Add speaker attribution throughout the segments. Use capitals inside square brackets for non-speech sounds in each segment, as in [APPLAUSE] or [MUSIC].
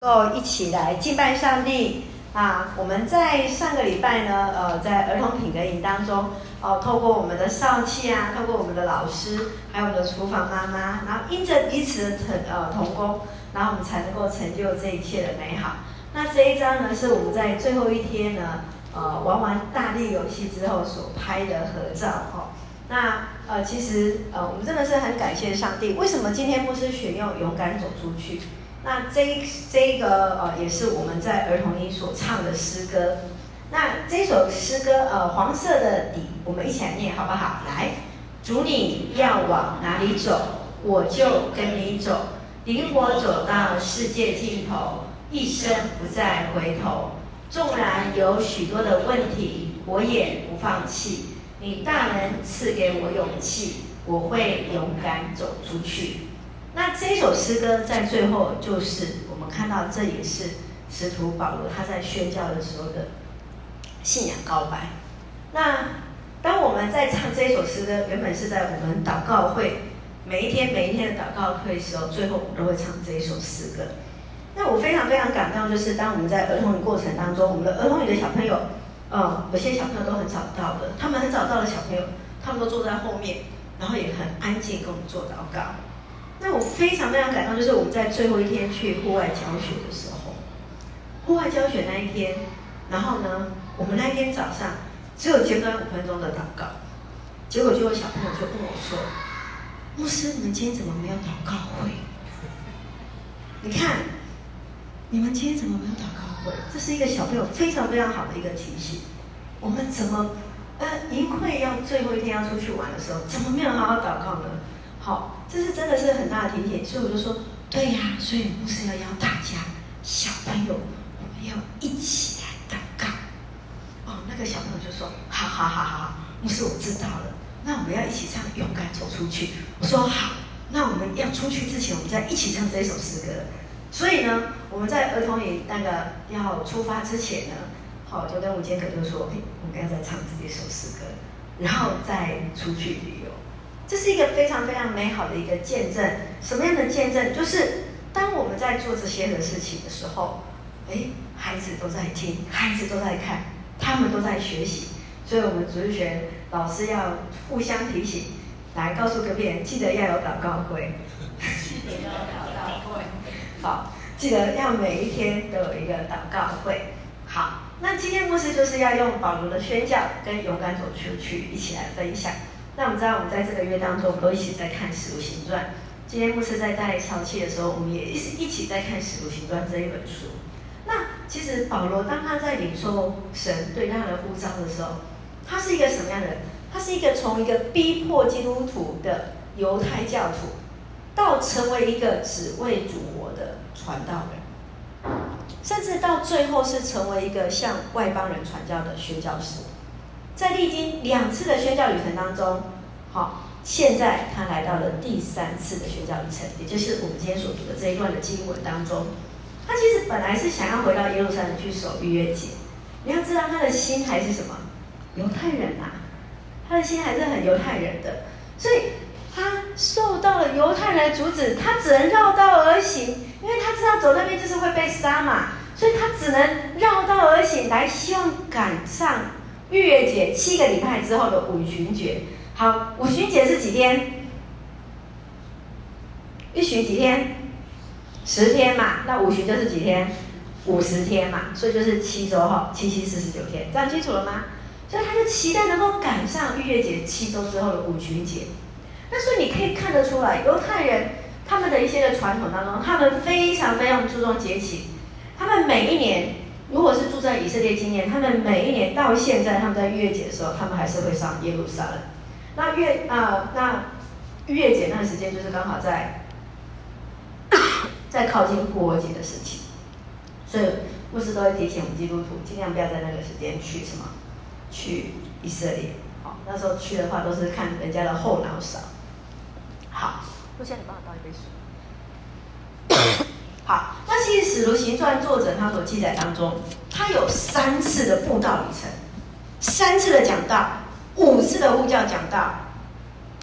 Speaker 1: 够一起来敬拜上帝啊！我们在上个礼拜呢，呃，在儿童品格营当中，哦、呃，透过我们的少气啊，透过我们的老师，还有我们的厨房妈妈，然后因着彼此的同呃同工，然后我们才能够成就这一切的美好。那这一张呢，是我们在最后一天呢，呃，玩完大力游戏之后所拍的合照、哦。那呃，其实呃，我们真的是很感谢上帝。为什么今天牧师选用勇敢走出去？那这这一个呃，也是我们在儿童音所唱的诗歌。那这首诗歌呃，黄色的底，我们一起来念好不好？来，主你要往哪里走，我就跟你走，领我走到世界尽头，一生不再回头。纵然有许多的问题，我也不放弃。你大能赐给我勇气，我会勇敢走出去。那这首诗歌在最后，就是我们看到，这也是使徒保罗他在宣教的时候的信仰告白。那当我们在唱这首诗歌，原本是在我们祷告会每一天每一天的祷告会时候，最后我们都会唱这一首诗歌。那我非常非常感动，就是当我们在儿童的过程当中，我们的儿童里的小朋友，呃，有些小朋友都很早到的，他们很早到的小朋友，他们都坐在后面，然后也很安静跟我们做祷告。那我非常非常感动，就是我们在最后一天去户外教学的时候，户外教学那一天，然后呢，我们那一天早上只有简短五分钟的祷告，结果就有小朋友就跟我说：“牧师，你们今天怎么没有祷告会？你看，你们今天怎么没有祷告会？这是一个小朋友非常非常好的一个提醒。我们怎么呃营会要最后一天要出去玩的时候，怎么没有好好祷告呢？好。”这是真的是很大的提醒，所以我就说，对呀，所以牧师要邀大家，小朋友，我们要一起来祷告。哦，那个小朋友就说，好好好好，牧师我知道了，那我们要一起唱《勇敢走出去》。我说好，那我们要出去之前，我们再一起唱这首诗歌。所以呢，我们在儿童营那个要出发之前呢，好，就跟吴坚可就说，哎我们要再唱这首诗歌，然后再出去旅游。这是一个非常非常美好的一个见证。什么样的见证？就是当我们在做这些的事情的时候，哎，孩子都在听，孩子都在看，他们都在学习。所以，我们主日学老师要互相提醒，来告诉隔壁人，记得要有祷告会。记得要祷告会。[LAUGHS] 好，记得要每一天都有一个祷告会。好，那今天牧师就是要用保罗的宣教跟勇敢走出去一起来分享。那我们知道，我们在这个月当中都一起在看《使徒行传》。今天牧师在带潮气的时候，我们也一起一起在看《使徒行传》这一本书。那其实保罗当他在领受神对他的呼召的时候，他是一个什么样的人？他是一个从一个逼迫基督徒的犹太教徒，到成为一个只为主活的传道人，甚至到最后是成为一个向外邦人传教的宣教士。在历经两次的宣教旅程当中，好，现在他来到了第三次的宣教旅程，也就是我们今天所读的这一段的经文当中。他其实本来是想要回到耶路撒冷去守逾越节，你要知道他的心还是什么？犹太人呐、啊，他的心还是很犹太人的，所以他受到了犹太人的阻止，他只能绕道而行，因为他知道走那边就是会被杀嘛，所以他只能绕道而行，来希望赶上。逾越节七个礼拜之后的五旬节，好，五旬节是几天？一旬几天？十天嘛，那五旬就是几天？五十天嘛，所以就是七周哈，七七四十九天，这样清楚了吗？所以他就期待能够赶上逾越节七周之后的五旬节。那所以你可以看得出来，犹太人他们的一些的传统当中，他们非常非常注重节期，他们每一年。如果是住在以色列经验，他们每一年到现在，他们在逾越节的时候，他们还是会上耶路撒冷。那月啊，那逾越节那段时间就是刚好在 [COUGHS] 在靠近复活节的时期，所以牧师都会提醒我们基督徒，尽量不要在那个时间去什么去以色列。好，那时候去的话都是看人家的后脑勺。好，陆先生，你帮我倒一杯水。[COUGHS] [COUGHS] 好，那其实《使徒行传》作者他所记载当中，他有三次的布道旅程，三次的讲道，五次的呼叫讲道，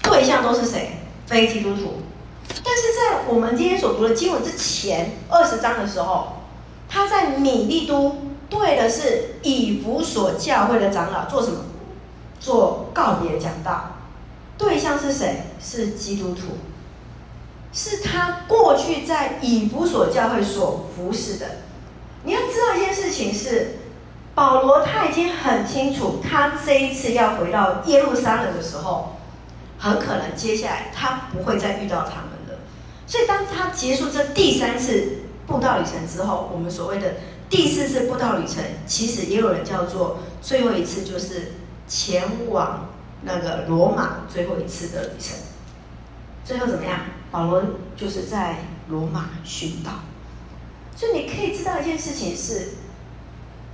Speaker 1: 对象都是谁？非基督徒。但是在我们今天所读的经文之前二十章的时候，他在米利都对的是以弗所教会的长老做什么？做告别讲道。对象是谁？是基督徒，是他过去在以弗所教会所服侍的。你要知道一件事情是，保罗他已经很清楚，他这一次要回到耶路撒冷的时候，很可能接下来他不会再遇到他们了。所以当他结束这第三次布道旅程之后，我们所谓的第四次布道旅程，其实也有人叫做最后一次，就是前往那个罗马最后一次的旅程。最后怎么样？保罗就是在罗马殉道。所以你可以知道一件事情是，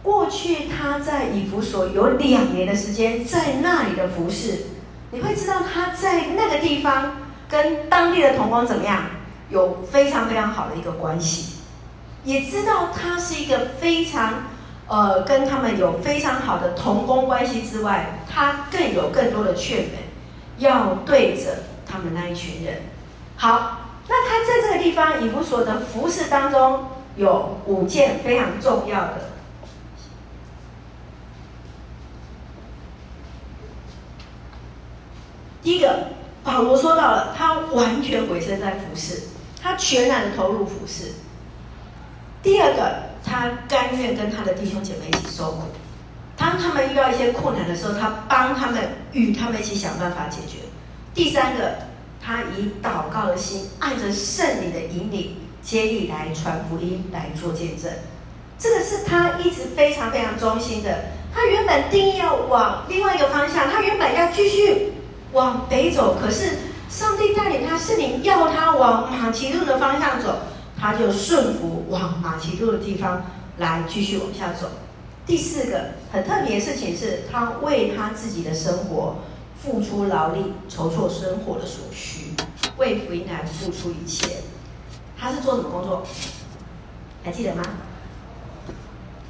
Speaker 1: 过去他在以弗所有两年的时间在那里的服侍，你会知道他在那个地方跟当地的同工怎么样，有非常非常好的一个关系，也知道他是一个非常呃跟他们有非常好的同工关系之外，他更有更多的劝勉，要对着他们那一群人。好，那他在这个地方以弗所的服侍当中。有五件非常重要的。第一个，保罗说到了，他完全委身在服侍，他全然的投入服侍。第二个，他甘愿跟他的弟兄姐妹一起受苦，当他们遇到一些困难的时候，他帮他们与他们一起想办法解决。第三个，他以祷告的心，按着圣灵的引领。接力来传福音，来做见证，这个是他一直非常非常忠心的。他原本定义要往另外一个方向，他原本要继续往北走，可是上帝带领他，圣灵要他往马其顿的方向走，他就顺服往马其顿的地方来继续往下走。第四个很特别的事情是，他为他自己的生活付出劳力，筹措生活的所需，为福音来付出一切。他是做什么工作？还记得吗？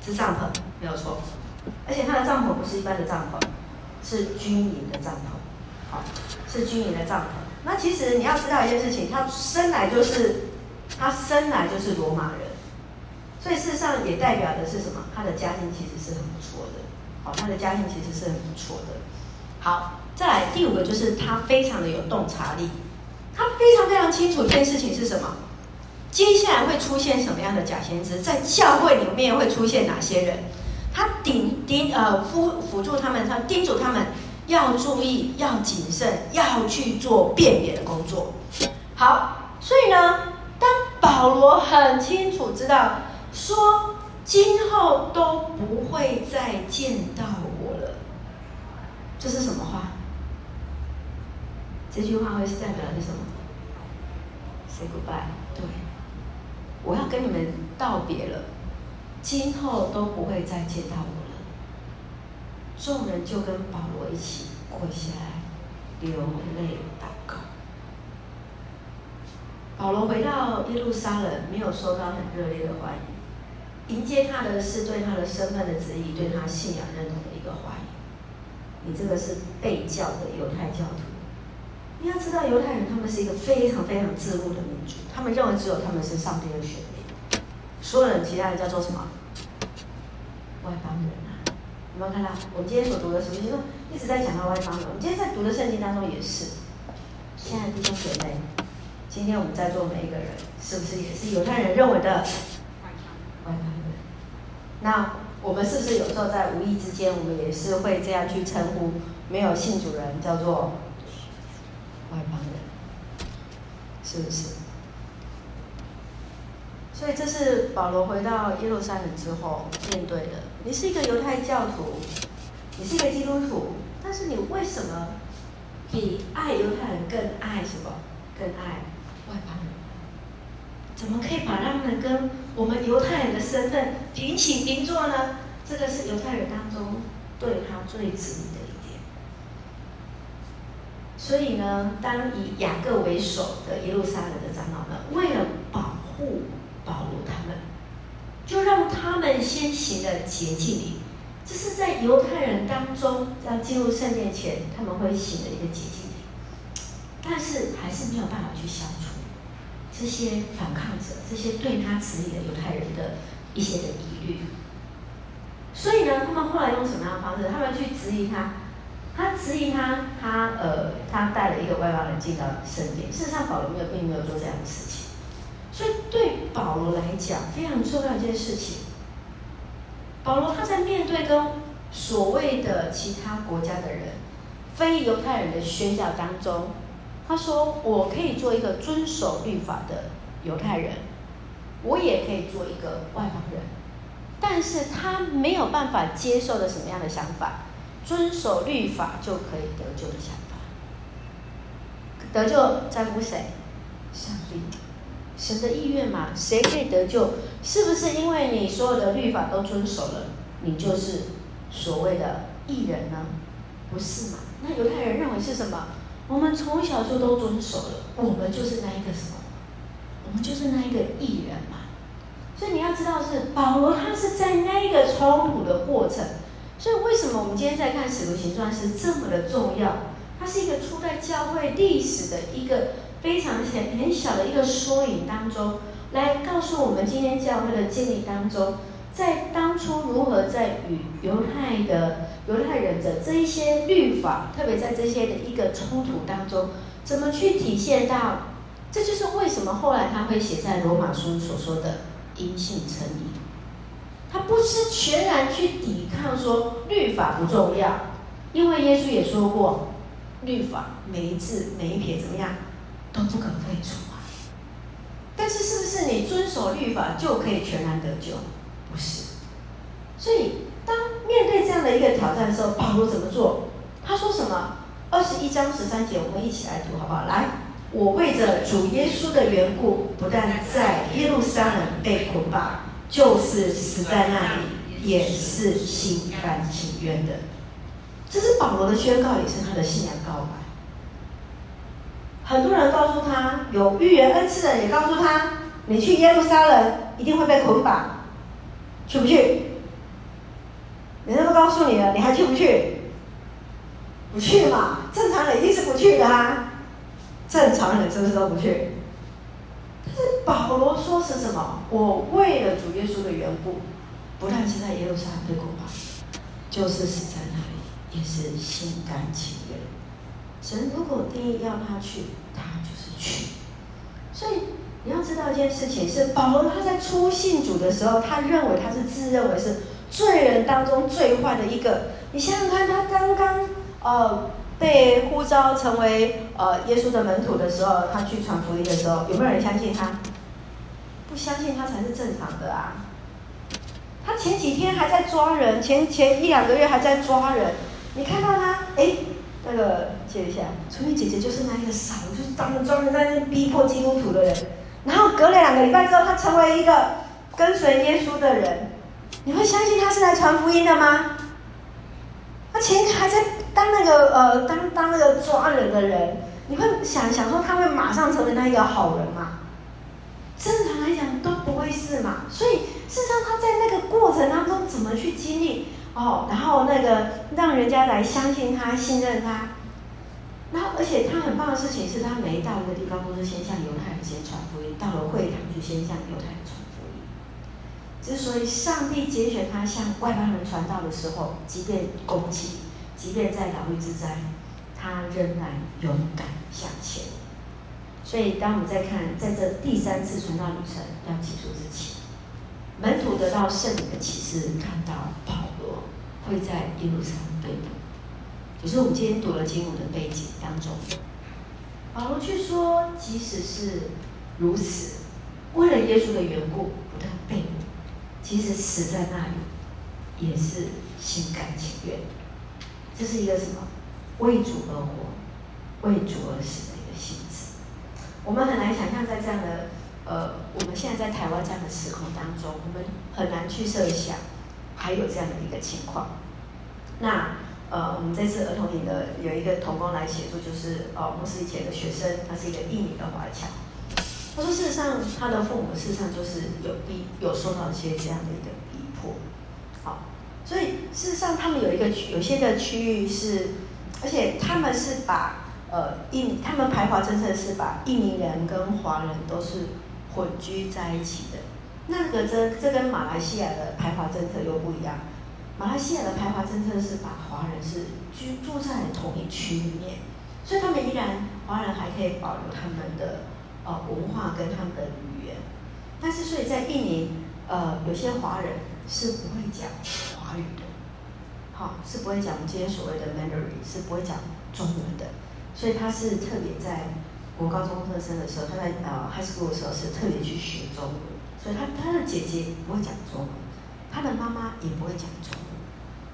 Speaker 1: 是帐篷，没有错。而且他的帐篷不是一般的帐篷，是军营的帐篷。好，是军营的帐篷。那其实你要知道一件事情，他生来就是，他生来就是罗马人，所以事实上也代表的是什么？他的家境其实是很不错的。好，他的家境其实是很不错的。好，再来第五个就是他非常的有洞察力，他非常非常清楚一件事情是什么。接下来会出现什么样的假先知？在教会里面会出现哪些人？他顶顶呃辅辅助他们，他叮嘱他们要注意，要谨慎，要去做辨别的工作。好，所以呢，当保罗很清楚知道说今后都不会再见到我了，这是什么话？这句话会是代表的是什么？Say goodbye，对。我要跟你们道别了，今后都不会再见到我了。众人就跟保罗一起跪下来，流泪祷告。保罗回到耶路撒冷，没有收到很热烈的欢迎，迎接他的是对他的身份的质疑，对他信仰认同的一个怀疑。你这个是被教的犹太教徒。你要知道，犹太人他们是一个非常非常自负的民族，他们认为只有他们是上帝的选民，所有人其他人叫做什么？外邦人啊！有没有看到？我们今天所读的圣经，一直在讲到外邦人。我们今天在读的圣经当中也是。亲爱的弟兄姐妹，今天我们在座每一个人，是不是也是犹太人认为的外邦人？那我们是不是有时候在无意之间，我们也是会这样去称呼没有信主人，叫做？外邦人，是不是？所以这是保罗回到耶路撒冷之后面对的。你是一个犹太教徒，你是一个基督徒，但是你为什么比爱犹太人更爱什么？更爱外邦人？怎么可以把他们跟我们犹太人的身份平起平坐呢？这个是犹太人当中对他最质疑的。所以呢，当以雅各为首的耶路撒冷的长老们，为了保护保罗他们，就让他们先行了洁净礼。这是在犹太人当中要进入圣殿前，他们会行的一个洁净礼。但是还是没有办法去消除这些反抗者，这些对他质疑的犹太人的一些的疑虑。所以呢，他们后来用什么样的方式？他们去质疑他，他质疑他，他呃，他带了一个外邦人进到圣殿。事实上，保罗没有，并没有做这样的事情。所以对保罗来讲，非常重要一件事情。保罗他在面对跟所谓的其他国家的人、非犹太人的宣教当中，他说：“我可以做一个遵守律法的犹太人，我也可以做一个外邦人。”但是他没有办法接受的什么样的想法？遵守律法就可以得救的想法。得救在乎谁？上帝，神的意愿嘛？谁可以得救？是不是因为你所有的律法都遵守了，你就是所谓的艺人呢？不是嘛？那犹太人认为是什么？我们从小就都遵守了，我们就是那一个什么？我们就是那一个艺人嘛。所以你要知道是，是保罗他是在那一个冲突的过程。所以为什么我们今天在看《使徒行传》是这么的重要？它是一个初代教会历史的一个非常很很小的一个缩影当中，来告诉我们今天教会的建立当中，在当初如何在与犹太的犹太人的这一些律法，特别在这些的一个冲突当中，怎么去体现到？这就是为什么后来他会写在罗马书所说的。因信称义，他不是全然去抵抗说律法不重要，因为耶稣也说过，律法每一字每一撇怎么样都不可废除啊。但是是不是你遵守律法就可以全然得救？不是。所以当面对这样的一个挑战的时候，保罗怎么做？他说什么？二十一章十三节，我们一起来读好不好？来。我为着主耶稣的缘故，不但在耶路撒冷被捆绑，就是死在那里，也是心甘情愿的。这是保罗的宣告，也是他的信仰告白。很多人告诉他，有预言恩赐的也告诉他，你去耶路撒冷一定会被捆绑，去不去？人家都告诉你了，你还去不去？不去嘛，正常人一定是不去的啊。正常人真是都不去，是保罗说是什么？我为了主耶稣的缘故，不但是在耶路撒冷被捆绑，就是死在那里，也是心甘情愿。神如果定义要他去，他就是去。所以你要知道一件事情是，保罗他在初信主的时候，他认为他是自认为是罪人当中最坏的一个。你想想看，他刚刚呃。被呼召成为呃耶稣的门徒的时候，他去传福音的时候，有没有人相信他？不相信他才是正常的啊！他前几天还在抓人，前前一两个月还在抓人。你看到他，哎，那个接一下，春雨姐姐就是那一个傻，就是专门专门在那逼迫基督徒的人。然后隔了两个礼拜之后，他成为一个跟随耶稣的人，你会相信他是来传福音的吗？他前天还在当那个呃，当当那个抓人的人，你会想想说他会马上成为那一个好人吗？正常来讲都不会是嘛。所以事实上他在那个过程当中怎么去经历哦，然后那个让人家来相信他、信任他，然后而且他很棒的事情是他每到一个地方都是先向犹太人先传福音，到了会堂就先向犹太人传福音。之所以上帝拣选他向外邦人传道的时候，即便攻击，即便在牢狱之灾，他仍然勇敢向前。所以，当我们在看在这第三次传道旅程要结束之前，门徒得到圣灵的启示，看到保罗会在耶路撒冷被捕。可是我们今天读了经文的背景当中，保罗却说，即使是如此，为了耶稣的缘故，不断被捕。其实死在那里也是心甘情愿，这是一个什么？为主而活，为主而死的一个性质。我们很难想象，在这样的呃，我们现在在台湾这样的时空当中，我们很难去设想还有这样的一个情况。那呃，我们这次儿童营的有一个童工来协助，就是呃，牧师以前的学生，他是一个印尼的华侨。他说：“事实上，他的父母事实上就是有逼，有受到一些这样的一个逼迫。好，所以事实上，他们有一个区，有些的区域是，而且他们是把呃印，他们排华政策是把印尼人跟华人都是混居在一起的。那个这这跟马来西亚的排华政策又不一样。马来西亚的排华政策是把华人是居住在同一区里面，所以他们依然华人还可以保留他们的呃文化跟他们的语言。但是所以在印尼，呃，有些华人是不会讲华语的，好，是不会讲这些所谓的 Mandarin，是不会讲中文的。所以他是特别在国高中生的时候，他在呃 high school 的时候是特别去学中文。所以他他的姐姐不会讲中文，他的妈妈也不会讲中文。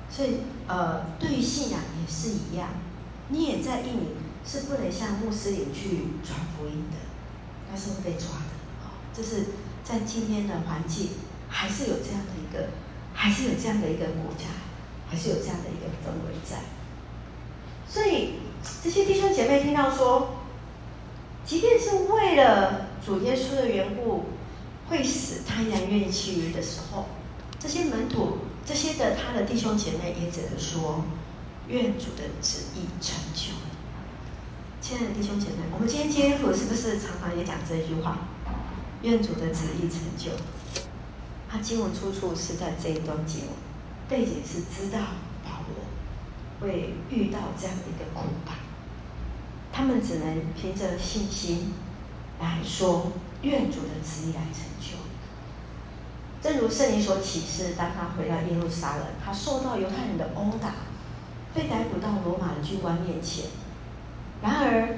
Speaker 1: 所以呃，对于信仰也是一样，你也在印尼是不能向穆斯林去传福音的，那是会被抓的。好，这是在今天的环境，还是有这样的一个，还是有这样的一个国家，还是有这样的一个氛围在。所以这些弟兄姐妹听到说，即便是为了主耶稣的缘故会死，他依然愿意去的时候，这些门徒、这些的他的弟兄姐妹也只能说，愿主的旨意成就。亲爱的弟兄姐妹，我们今天基督徒是不是常常也讲这句话？愿主的旨意成就。他经文出处是在这一段经文，背景是知道保罗会遇到这样一个苦难，他们只能凭着信心来说，愿主的旨意来成就。正如圣经所启示，当他回到耶路撒冷，他受到犹太人的殴打，被逮捕到罗马的军官面前。然而，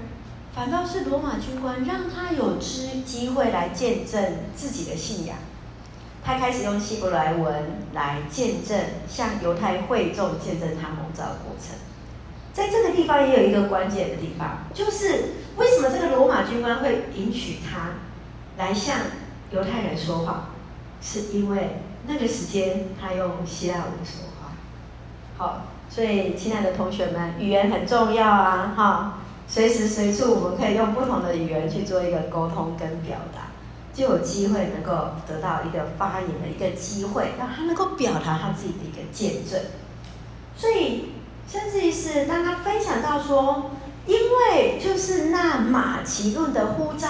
Speaker 1: 反倒是罗马军官让他有机机会来见证自己的信仰。他开始用希伯来文来见证，向犹太会众见证他蒙召的过程。在这个地方也有一个关键的地方，就是为什么这个罗马军官会允许他来向犹太人说话？是因为那个时间他用希腊文说话。好，所以亲爱的同学们，语言很重要啊！哈，随时随处我们可以用不同的语言去做一个沟通跟表达。就有机会能够得到一个发言的一个机会，让他能够表达他自己的一个见证。所以，甚至于是当他分享到说，因为就是那马其顿的呼召，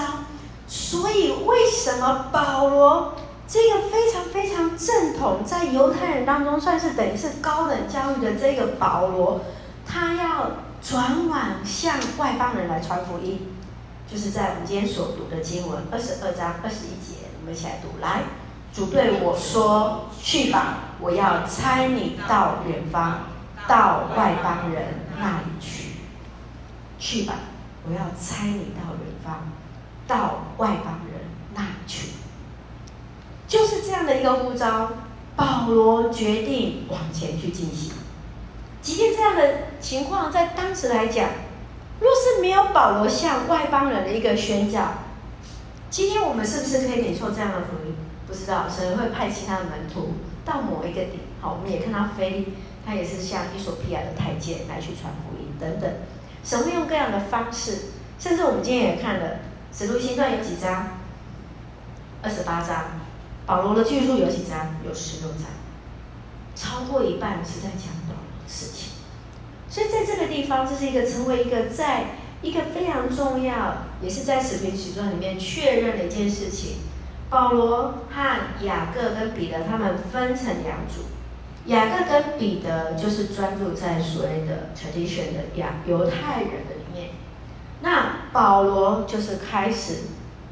Speaker 1: 所以为什么保罗这个非常非常正统，在犹太人当中算是等于是高等教育的这个保罗，他要转往向外邦人来传福音。就是在我们今天所读的经文二十二章二十一节，我们一起来读。来，主对我说：“去吧，我要差你到远方，到外邦人那里去。去吧，我要差你到远方，到外邦人那里去。”就是这样的一个呼召，保罗决定往前去进行。即便这样的情况在当时来讲，若是没有保罗向外邦人的一个宣教，今天我们是不是可以领受这样的福音？不知道，神会派其他的门徒到某一个点。好，我们也看到腓利，他也是向伊索比亚的太监来去传福音等等。神会用各样的方式，甚至我们今天也看了《使徒行传》有几章？二十八章。保罗的记述有几章？有十六章，超过一半是在讲保罗的事情。所以在这个地方，这是一个成为一个在一个非常重要，也是在使徒行传里面确认的一件事情。保罗和雅各跟彼得他们分成两组，雅各跟彼得就是专注在所谓的 tradition 的亚犹太人的里面，那保罗就是开始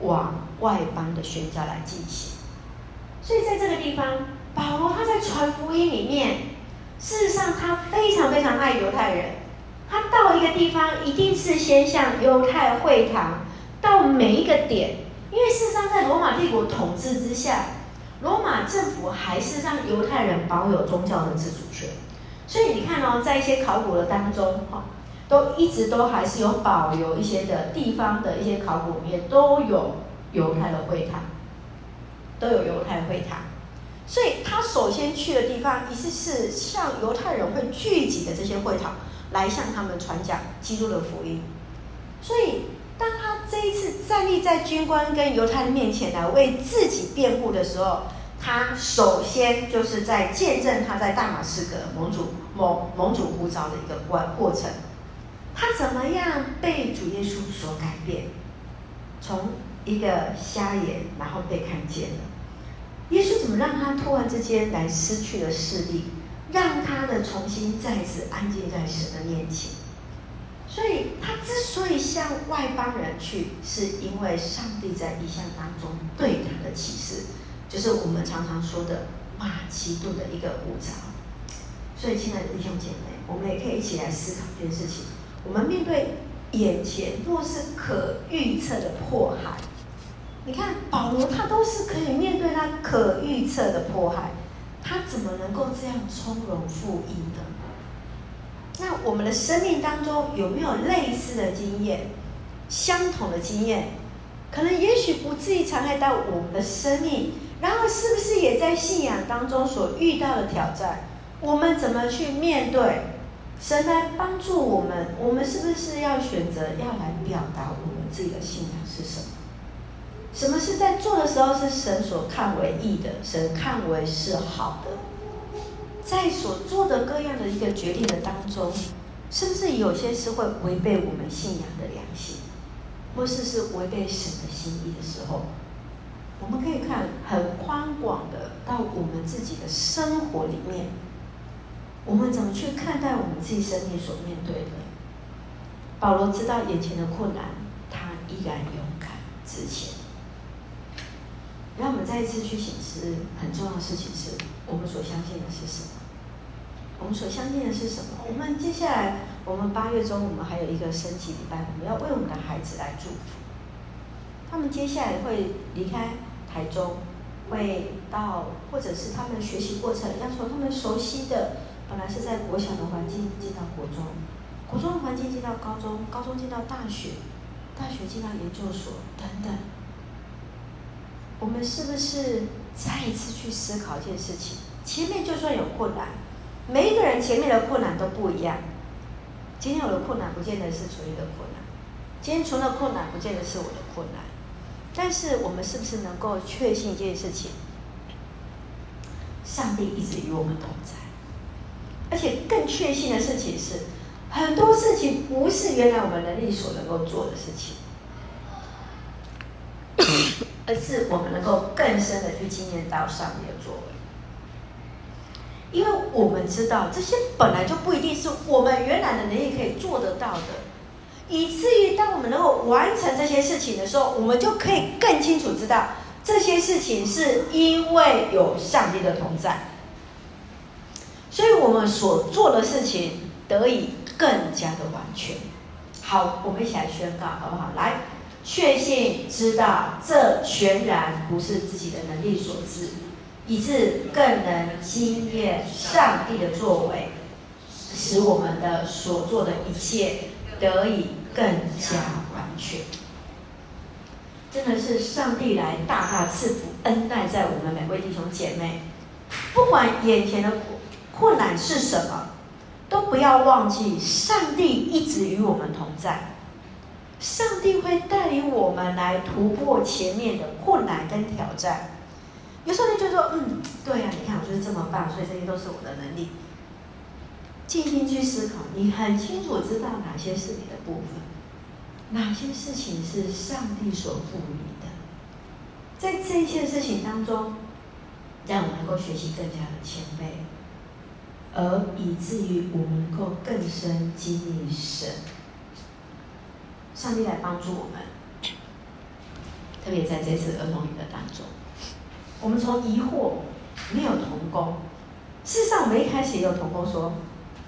Speaker 1: 往外邦的宣教来进行。所以在这个地方，保罗他在传福音里面。事实上，他非常非常爱犹太人。他到一个地方，一定是先向犹太会堂到每一个点，因为事实上，在罗马帝国统治之下，罗马政府还是让犹太人保有宗教的自主权。所以你看哦，在一些考古的当中，哈，都一直都还是有保留一些的地方的一些考古里面都有犹太的会堂，都有犹太会堂。所以他首先去的地方，一直是向犹太人会聚集的这些会堂，来向他们传讲基督的福音。所以，当他这一次站立在军官跟犹太人面前来为自己辩护的时候，他首先就是在见证他在大马士革蒙主蒙蒙主呼召的一个过过程。他怎么样被主耶稣所改变，从一个瞎眼，然后被看见了。耶稣怎么让他突然之间来失去了视力，让他呢重新再次安静在神的面前？所以他之所以向外邦人去，是因为上帝在异象当中对他的启示，就是我们常常说的马其顿的一个呼召。所以，亲爱的弟兄姐妹，我们也可以一起来思考这件事情。我们面对眼前若是可预测的迫害，你看保罗他都是可以面对那可预测的迫害，他怎么能够这样从容赴义呢？那我们的生命当中有没有类似的经验、相同的经验？可能也许不至于伤害到我们的生命，然后是不是也在信仰当中所遇到的挑战？我们怎么去面对？神来帮助我们，我们是不是要选择要来表达我们自己的信仰是什么？什么是在做的时候是神所看为义的，神看为是好的？在所做的各样的一个决定的当中，是不是有些是会违背我们信仰的良心，或是是违背神的心意的时候？我们可以看很宽广的到我们自己的生活里面，我们怎么去看待我们自己生命所面对的？保罗知道眼前的困难，他依然勇敢直前。让我们再一次去省思，很重要的事情是我们所相信的是什么？我们所相信的是什么？我们接下来，我们八月中，我们还有一个升旗礼拜，我们要为我们的孩子来祝福。他们接下来会离开台中，会到，或者是他们学习过程要从他们熟悉的，本来是在国小的环境进到国中，国中的环境进到高中，高中进到大学，大学进到研究所等等。我们是不是再一次去思考一件事情？前面就算有困难。每一个人前面的困难都不一样。今天我的困难不见得是楚瑜的困难，今天楚的困难不见得是我的困难。但是我们是不是能够确信一件事情？上帝一直与我们同在，而且更确信的事情是，很多事情不是原来我们能力所能够做的事情，而是我们能够更深的去经验到上帝的作为。因为我们知道这些本来就不一定是我们原来的能力可以做得到的，以至于当我们能够完成这些事情的时候，我们就可以更清楚知道这些事情是因为有上帝的同在，所以我们所做的事情得以更加的完全。好，我们一起来宣告，好不好？来，确信知道这全然不是自己的能力所致。以致更能经验上帝的作为，使我们的所做的一切得以更加完全。真的是上帝来大大赐福恩待在我们每位弟兄姐妹，不管眼前的困难是什么，都不要忘记上帝一直与我们同在。上帝会带领我们来突破前面的困难跟挑战。有时候你就说，嗯，对呀、你看我就是这么棒，所以这些都是我的能力。静心去思考，你很清楚知道哪些是你的部分，哪些事情是上帝所赋予的。在这一切事情当中，让我们能够学习更加的谦卑，而以至于我们能够更深经历神。上帝来帮助我们，特别在这次儿童营的当中。我们从疑惑没有童工，事实上我们一开始也有童工说，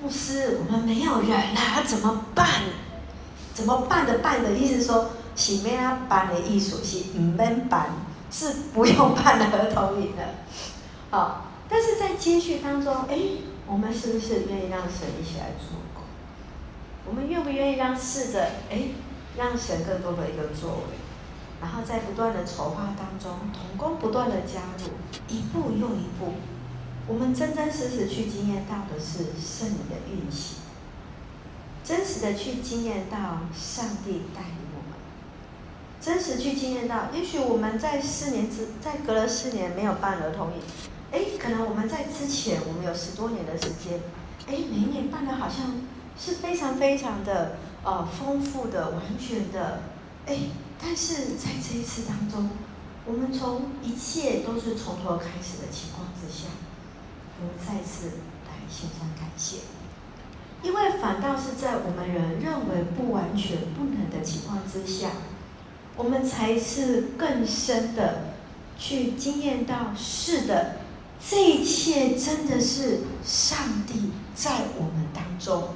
Speaker 1: 牧师，我们没有人啊，怎么办？怎么办的？办的意思说，是没啊办的艺术是唔免办，是不用办的儿童营的。好，但是在接续当中，哎，我们是不是愿意让神一起来做工？我们愿不愿意让试着哎，让神更多的一个作为？然后在不断的筹划当中，同工不断的加入，一步又一步，我们真真实实去经验到的是圣灵的运行，真实的去经验到上帝带领我们，真实去经验到，也许我们在四年之，在隔了四年没有办儿童营，哎，可能我们在之前我们有十多年的时间，哎，每一年办的好像是非常非常的呃丰富的、完全的，哎。但是在这一次当中，我们从一切都是从头开始的情况之下，我们再次来献上感谢，因为反倒是在我们人认为不完全、不能的情况之下，我们才是更深的去经验到，是的，这一切真的是上帝在我们当中。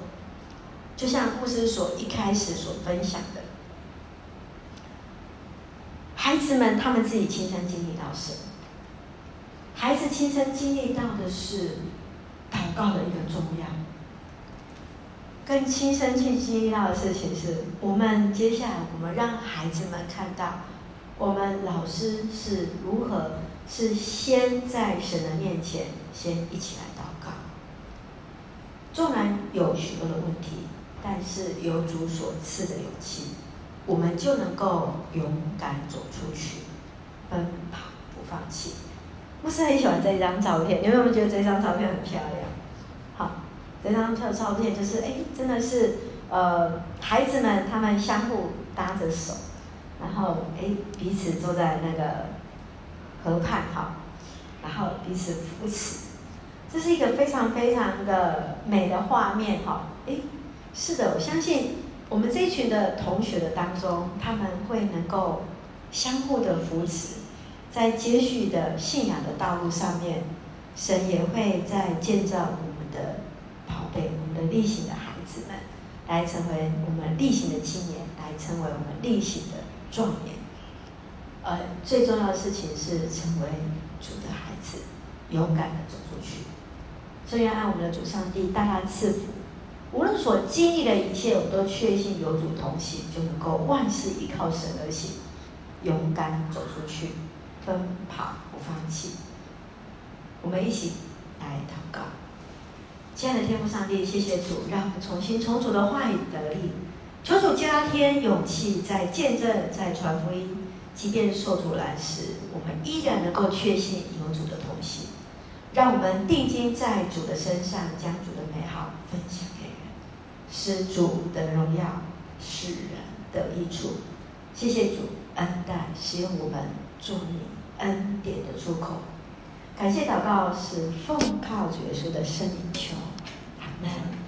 Speaker 1: 就像牧师所一开始所分享的，孩子们他们自己亲身经历到神，孩子亲身经历到的是祷告的一个重要，更亲身去经历到的事情是，我们接下来我们让孩子们看到，我们老师是如何是先在神的面前先一起来祷告，纵然有许多的问题。但是有主所赐的勇气，我们就能够勇敢走出去，奔跑不放弃。牧师很喜欢这张照片，你们有没有觉得这张照片很漂亮？好，这张照照片就是，哎，真的是，呃，孩子们他们相互搭着手，然后哎彼此坐在那个河畔哈，然后彼此扶持，这是一个非常非常的美的画面哈，哎。是的，我相信我们这一群的同学的当中，他们会能够相互的扶持，在接续的信仰的道路上面，神也会在建造我们的宝贝，我们的力行的孩子们，来成为我们力行的青年，来成为我们力行的壮年。呃，最重要的事情是成为主的孩子，勇敢的走出去。所以要爱我们的主上帝大大赐福。无论所经历的一切，我们都确信有主同行，就能够万事依靠神而行，勇敢走出去，奔跑不放弃。我们一起来祷告，亲爱的天父上帝，谢谢主，让我们重新从主的话语得力，求主加添勇气，在见证，在传福音，即便受阻拦时，我们依然能够确信有主的同行。让我们定睛在主的身上，将主的美好分享。是主的荣耀，使人的益处。谢谢主恩待，使用我们做你恩典的出口。感谢祷告是奉靠主耶稣的圣灵求，阿门。